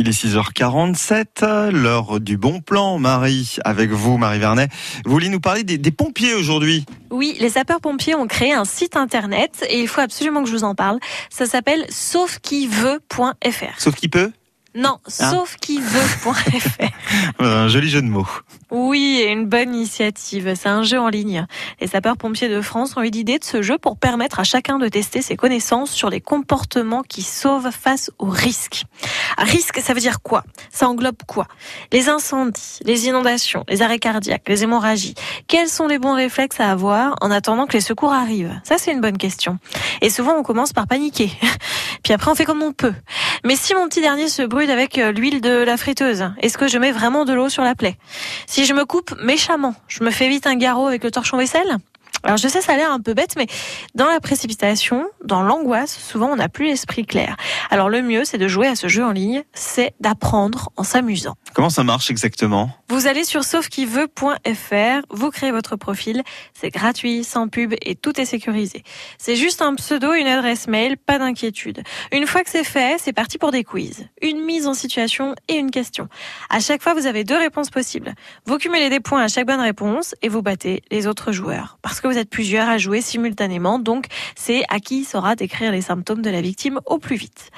Il est 6h47, l'heure du bon plan, Marie, avec vous, Marie Vernet. Vous voulez nous parler des, des pompiers aujourd'hui? Oui, les sapeurs-pompiers ont créé un site internet et il faut absolument que je vous en parle. Ça s'appelle saufquiveut.fr. Sauf qui peut? Non, Ah. saufquiveut.fr. Un joli jeu de mots. Oui, et une bonne initiative. C'est un jeu en ligne. Les sapeurs-pompiers de France ont eu l'idée de ce jeu pour permettre à chacun de tester ses connaissances sur les comportements qui sauvent face aux risques. Risque, ça veut dire quoi? Ça englobe quoi? Les incendies, les inondations, les arrêts cardiaques, les hémorragies. Quels sont les bons réflexes à avoir en attendant que les secours arrivent? Ça, c'est une bonne question. Et souvent, on commence par paniquer. Puis après, on fait comme on peut. Mais si mon petit dernier se brûle avec euh, l'huile de la friteuse, est-ce que je mets vraiment de l'eau sur la plaie? Si je me coupe méchamment, je me fais vite un garrot avec le torchon vaisselle? Alors je sais, ça a l'air un peu bête, mais dans la précipitation, dans l'angoisse, souvent on n'a plus l'esprit clair. Alors le mieux, c'est de jouer à ce jeu en ligne, c'est d'apprendre en s'amusant. Comment ça marche exactement? Vous allez sur saufquiveut.fr, vous créez votre profil, c'est gratuit, sans pub et tout est sécurisé. C'est juste un pseudo, une adresse mail, pas d'inquiétude. Une fois que c'est fait, c'est parti pour des quiz. Une mise en situation et une question. À chaque fois, vous avez deux réponses possibles. Vous cumulez des points à chaque bonne réponse et vous battez les autres joueurs. Parce que vous êtes plusieurs à jouer simultanément, donc c'est à qui saura décrire les symptômes de la victime au plus vite.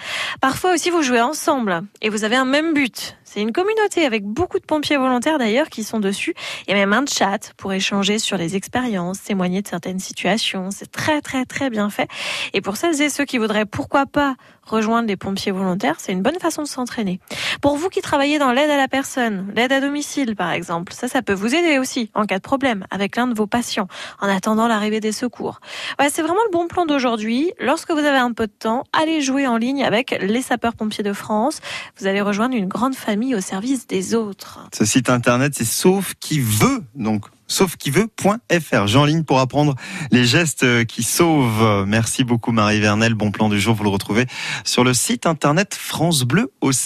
Parfois aussi, vous jouez ensemble et vous avez un même but. C'est une communauté avec beaucoup de pompiers volontaires d'ailleurs qui sont dessus. A même un chat pour échanger sur les expériences, témoigner de certaines situations. C'est très très très bien fait. Et pour celles et ceux qui voudraient pourquoi pas rejoindre les pompiers volontaires, c'est une bonne façon de s'entraîner. Pour vous qui travaillez dans l'aide à la personne, l'aide à domicile par exemple, ça ça peut vous aider aussi en cas de problème avec l'un de vos patients en attendant l'arrivée des secours. Ouais, c'est vraiment le bon plan d'aujourd'hui. Lorsque vous avez un peu de temps, allez jouer en ligne avec les sapeurs-pompiers de France. Vous allez rejoindre une grande famille au service des autres. Ce site internet, c'est sauf qui veut, donc sauf qui veut.fr. En ligne pour apprendre les gestes qui sauvent. Merci beaucoup Marie Vernel. Bon plan du jour, vous le retrouvez sur le site internet France Bleu aussi.